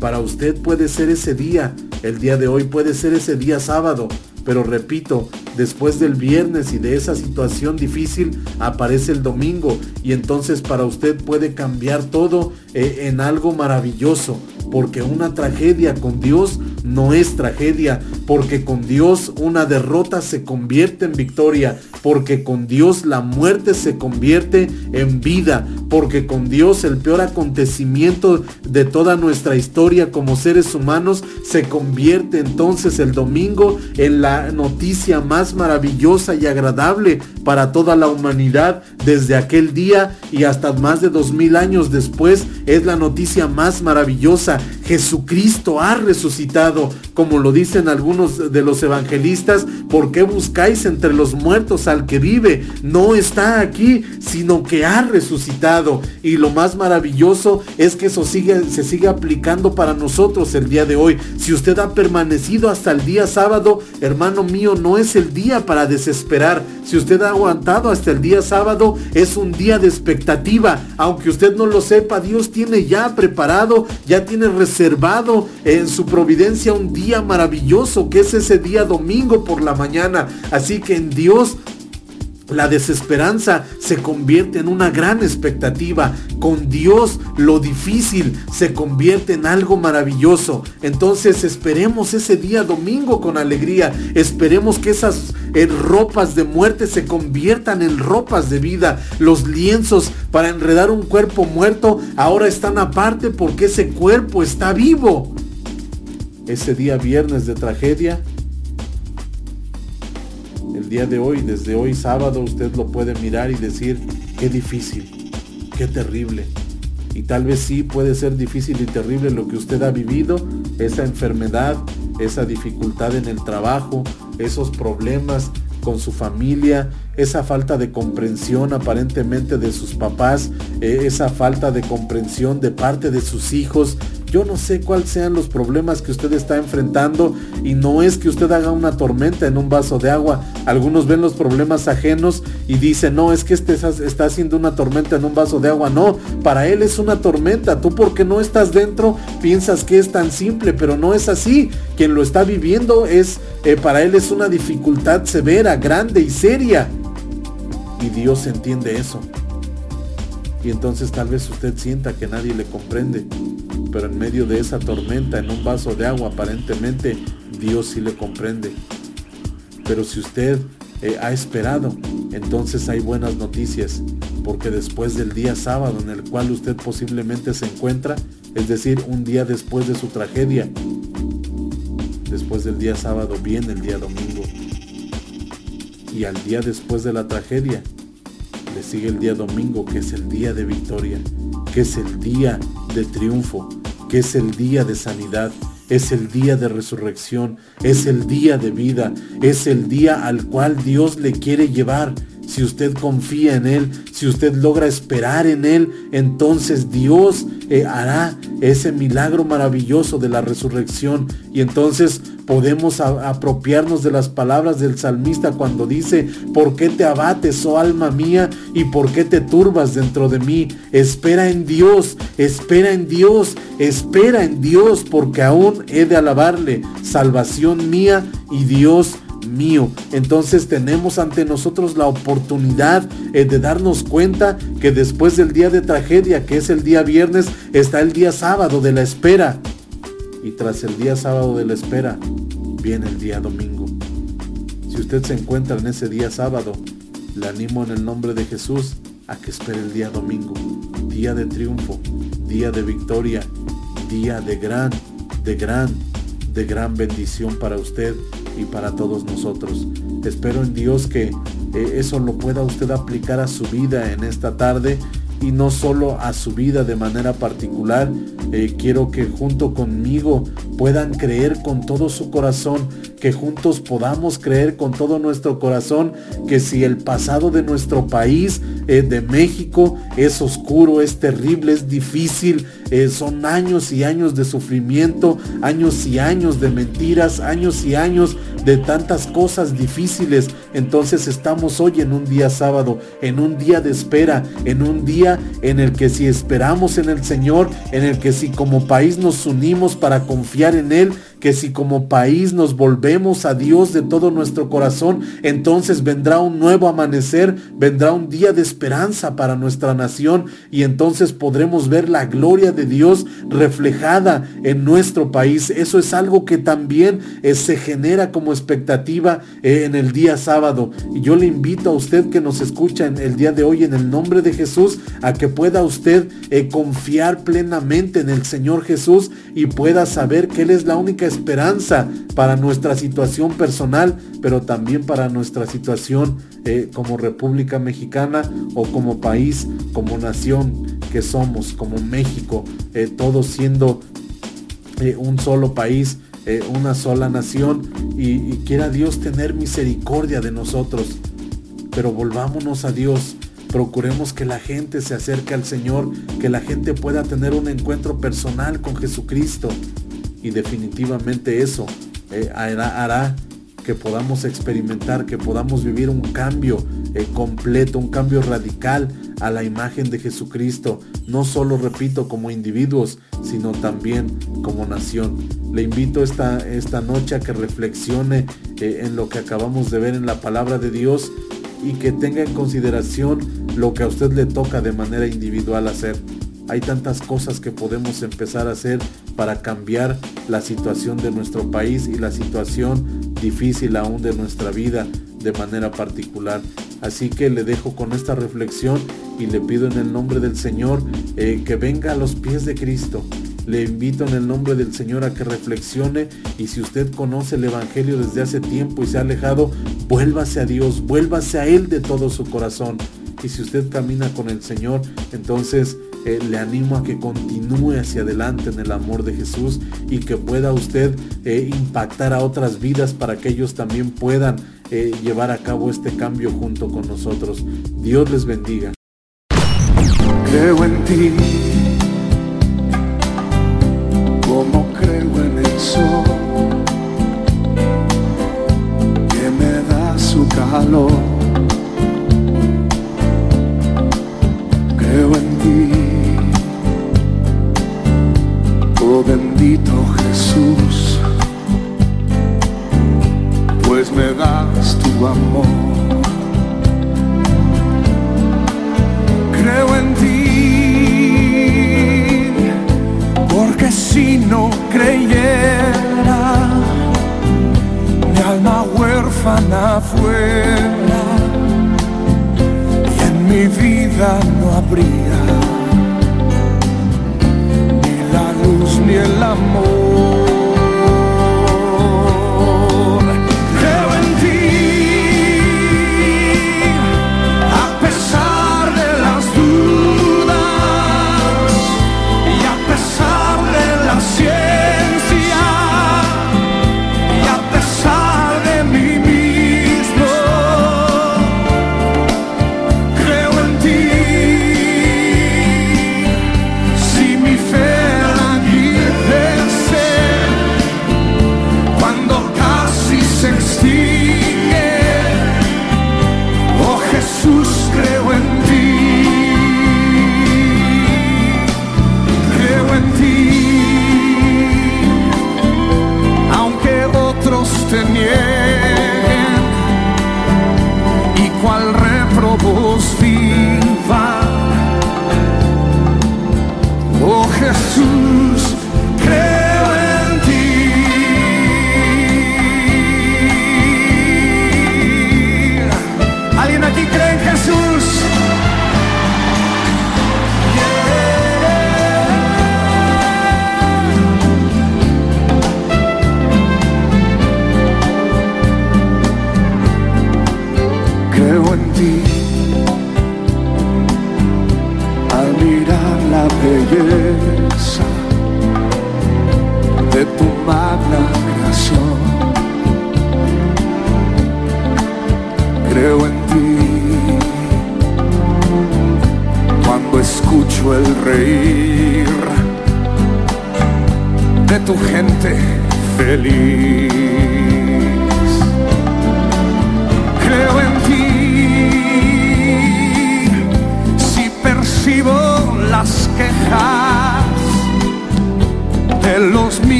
Para usted puede ser ese día, el día de hoy puede ser ese día sábado, pero repito, después del viernes y de esa situación difícil aparece el domingo y entonces para usted puede cambiar todo eh, en algo maravilloso, porque una tragedia con Dios no es tragedia, porque con Dios una derrota se convierte en victoria, porque con Dios la muerte se convierte en vida, porque con Dios el peor acontecimiento de toda nuestra historia como seres humanos se convierte entonces el domingo en la noticia más maravillosa y agradable para toda la humanidad desde aquel día y hasta más de dos mil años después es la noticia más maravillosa. Jesucristo ha resucitado, como lo dicen algunos de los evangelistas, ¿por qué buscáis entre los muertos al que vive? No está aquí, sino que ha resucitado. Y lo más maravilloso es que eso sigue, se sigue aplicando para nosotros el día de hoy. Si usted ha permanecido hasta el día sábado, hermano mío, no es el día para desesperar. Si usted ha aguantado hasta el día sábado, es un día de expectativa. Aunque usted no lo sepa, Dios tiene ya preparado, ya tiene reservado en su providencia un día maravilloso, que es ese día domingo por la mañana. Así que en Dios la desesperanza se convierte en una gran expectativa. Con Dios lo difícil se convierte en algo maravilloso. Entonces esperemos ese día domingo con alegría. Esperemos que esas eh, ropas de muerte se conviertan en ropas de vida. Los lienzos para enredar un cuerpo muerto ahora están aparte porque ese cuerpo está vivo. Ese día viernes de tragedia el día de hoy, desde hoy sábado, usted lo puede mirar y decir, qué difícil, qué terrible. Y tal vez sí puede ser difícil y terrible lo que usted ha vivido, esa enfermedad, esa dificultad en el trabajo, esos problemas con su familia, esa falta de comprensión aparentemente de sus papás, eh, esa falta de comprensión de parte de sus hijos, yo no sé cuáles sean los problemas que usted está enfrentando y no es que usted haga una tormenta en un vaso de agua. Algunos ven los problemas ajenos y dicen, no, es que este está haciendo una tormenta en un vaso de agua. No, para él es una tormenta. Tú porque no estás dentro piensas que es tan simple, pero no es así. Quien lo está viviendo es, eh, para él es una dificultad severa, grande y seria. Y Dios entiende eso. Y entonces tal vez usted sienta que nadie le comprende pero en medio de esa tormenta, en un vaso de agua, aparentemente Dios sí le comprende. Pero si usted eh, ha esperado, entonces hay buenas noticias, porque después del día sábado en el cual usted posiblemente se encuentra, es decir, un día después de su tragedia, después del día sábado viene el día domingo. Y al día después de la tragedia, sigue el día domingo, que es el día de victoria, que es el día de triunfo, que es el día de sanidad, es el día de resurrección, es el día de vida, es el día al cual Dios le quiere llevar. Si usted confía en Él, si usted logra esperar en Él, entonces Dios eh, hará ese milagro maravilloso de la resurrección. Y entonces podemos apropiarnos de las palabras del salmista cuando dice, ¿por qué te abates, oh alma mía? ¿Y por qué te turbas dentro de mí? Espera en Dios, espera en Dios, espera en Dios, porque aún he de alabarle, salvación mía y Dios mío. Entonces tenemos ante nosotros la oportunidad eh, de darnos cuenta que después del día de tragedia, que es el día viernes, está el día sábado de la espera. Y tras el día sábado de la espera, viene el día domingo. Si usted se encuentra en ese día sábado, le animo en el nombre de Jesús a que espere el día domingo, día de triunfo, día de victoria, día de gran, de gran, de gran bendición para usted y para todos nosotros. Espero en Dios que eh, eso lo pueda usted aplicar a su vida en esta tarde y no solo a su vida de manera particular. Eh, quiero que junto conmigo puedan creer con todo su corazón, que juntos podamos creer con todo nuestro corazón que si el pasado de nuestro país, eh, de México, es oscuro, es terrible, es difícil, eh, son años y años de sufrimiento, años y años de mentiras, años y años de tantas cosas difíciles. Entonces estamos hoy en un día sábado, en un día de espera, en un día en el que si esperamos en el Señor, en el que si como país nos unimos para confiar en Él, que si como país nos volvemos a Dios de todo nuestro corazón, entonces vendrá un nuevo amanecer, vendrá un día de esperanza para nuestra nación y entonces podremos ver la gloria de Dios reflejada en nuestro país. Eso es algo que también eh, se genera como expectativa eh, en el día sábado. Y yo le invito a usted que nos escucha en el día de hoy en el nombre de Jesús a que pueda usted eh, confiar plenamente en el Señor Jesús y pueda saber que Él es la única esperanza para nuestra situación personal, pero también para nuestra situación eh, como República Mexicana o como país, como nación que somos, como México, eh, todos siendo eh, un solo país, una sola nación. Y, y quiera Dios tener misericordia de nosotros. Pero volvámonos a Dios, procuremos que la gente se acerque al Señor, que la gente pueda tener un encuentro personal con Jesucristo y definitivamente eso eh, hará, que podamos experimentar, que podamos vivir un cambio eh, completo, un cambio radical a la imagen de Jesucristo, no solo, repito, como individuos, sino también como nación. Le invito esta, esta noche a que reflexione eh, en lo que acabamos de ver en la palabra de Dios y que tenga en consideración lo que a usted le toca de manera individual hacer. Hay tantas cosas que podemos empezar a hacer para cambiar la situación de nuestro país y la situación difícil aún de nuestra vida de manera particular. Así que le dejo con esta reflexión y le pido en el nombre del Señor eh, que venga a los pies de Cristo. Le invito en el nombre del Señor a que reflexione y si usted conoce el Evangelio desde hace tiempo y se ha alejado, vuélvase a Dios, vuélvase a Él de todo su corazón. Y si usted camina con el Señor, entonces eh, le animo a que continúe hacia adelante en el amor de Jesús y que pueda usted eh, impactar a otras vidas para que ellos también puedan eh, llevar a cabo este cambio junto con nosotros. Dios les bendiga. Creo en ti,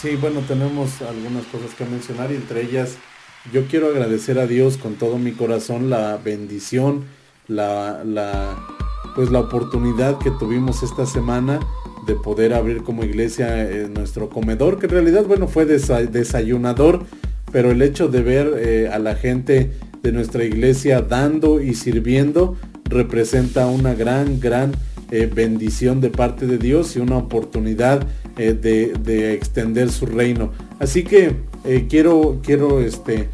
Sí, bueno, tenemos algunas cosas que mencionar y entre ellas yo quiero agradecer a Dios con todo mi corazón la bendición, la, la, pues la oportunidad que tuvimos esta semana de poder abrir como iglesia en nuestro comedor, que en realidad, bueno, fue desayunador, pero el hecho de ver eh, a la gente de nuestra iglesia dando y sirviendo representa una gran, gran eh, bendición de parte de Dios y una oportunidad eh, de, extender su reino. Así que eh, quiero, quiero este,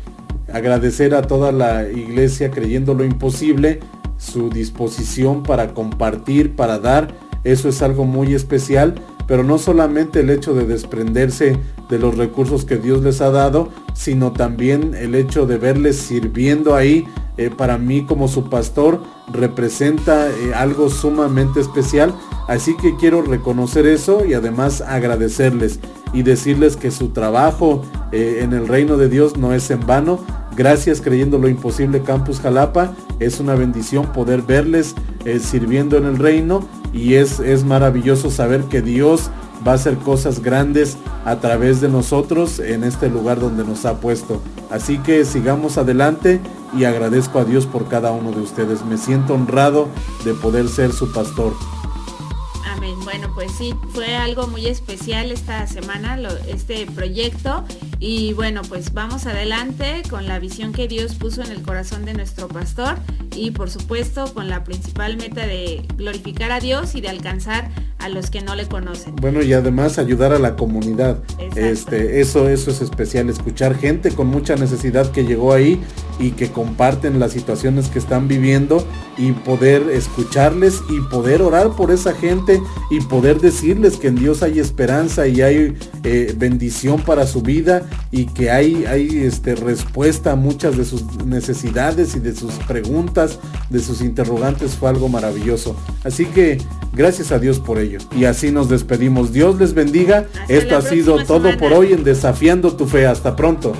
agradecer a toda la iglesia creyendo lo imposible, su disposición para compartir, para dar. Eso es algo muy especial, pero no solamente el hecho de desprenderse de los recursos que Dios les ha dado, sino también el hecho de verles sirviendo ahí eh, para mí como su pastor representa eh, algo sumamente especial. Así que quiero reconocer eso y además agradecerles y decirles que su trabajo eh, en el reino de Dios no es en vano. Gracias creyendo lo imposible Campus Jalapa. Es una bendición poder verles sirviendo en el reino y es, es maravilloso saber que Dios va a hacer cosas grandes a través de nosotros en este lugar donde nos ha puesto. Así que sigamos adelante y agradezco a Dios por cada uno de ustedes. Me siento honrado de poder ser su pastor. Bueno, pues sí, fue algo muy especial esta semana, este proyecto. Y bueno, pues vamos adelante con la visión que Dios puso en el corazón de nuestro pastor y por supuesto con la principal meta de glorificar a Dios y de alcanzar a los que no le conocen. Bueno, y además ayudar a la comunidad. Este, eso, eso es especial, escuchar gente con mucha necesidad que llegó ahí y que comparten las situaciones que están viviendo y poder escucharles y poder orar por esa gente y poder decirles que en Dios hay esperanza y hay eh, bendición para su vida y que hay, hay este, respuesta a muchas de sus necesidades y de sus preguntas, de sus interrogantes, fue algo maravilloso. Así que gracias a Dios por ello. Y así nos despedimos. Dios les bendiga. Esto ha sido todo por hoy en Desafiando tu Fe. Hasta pronto.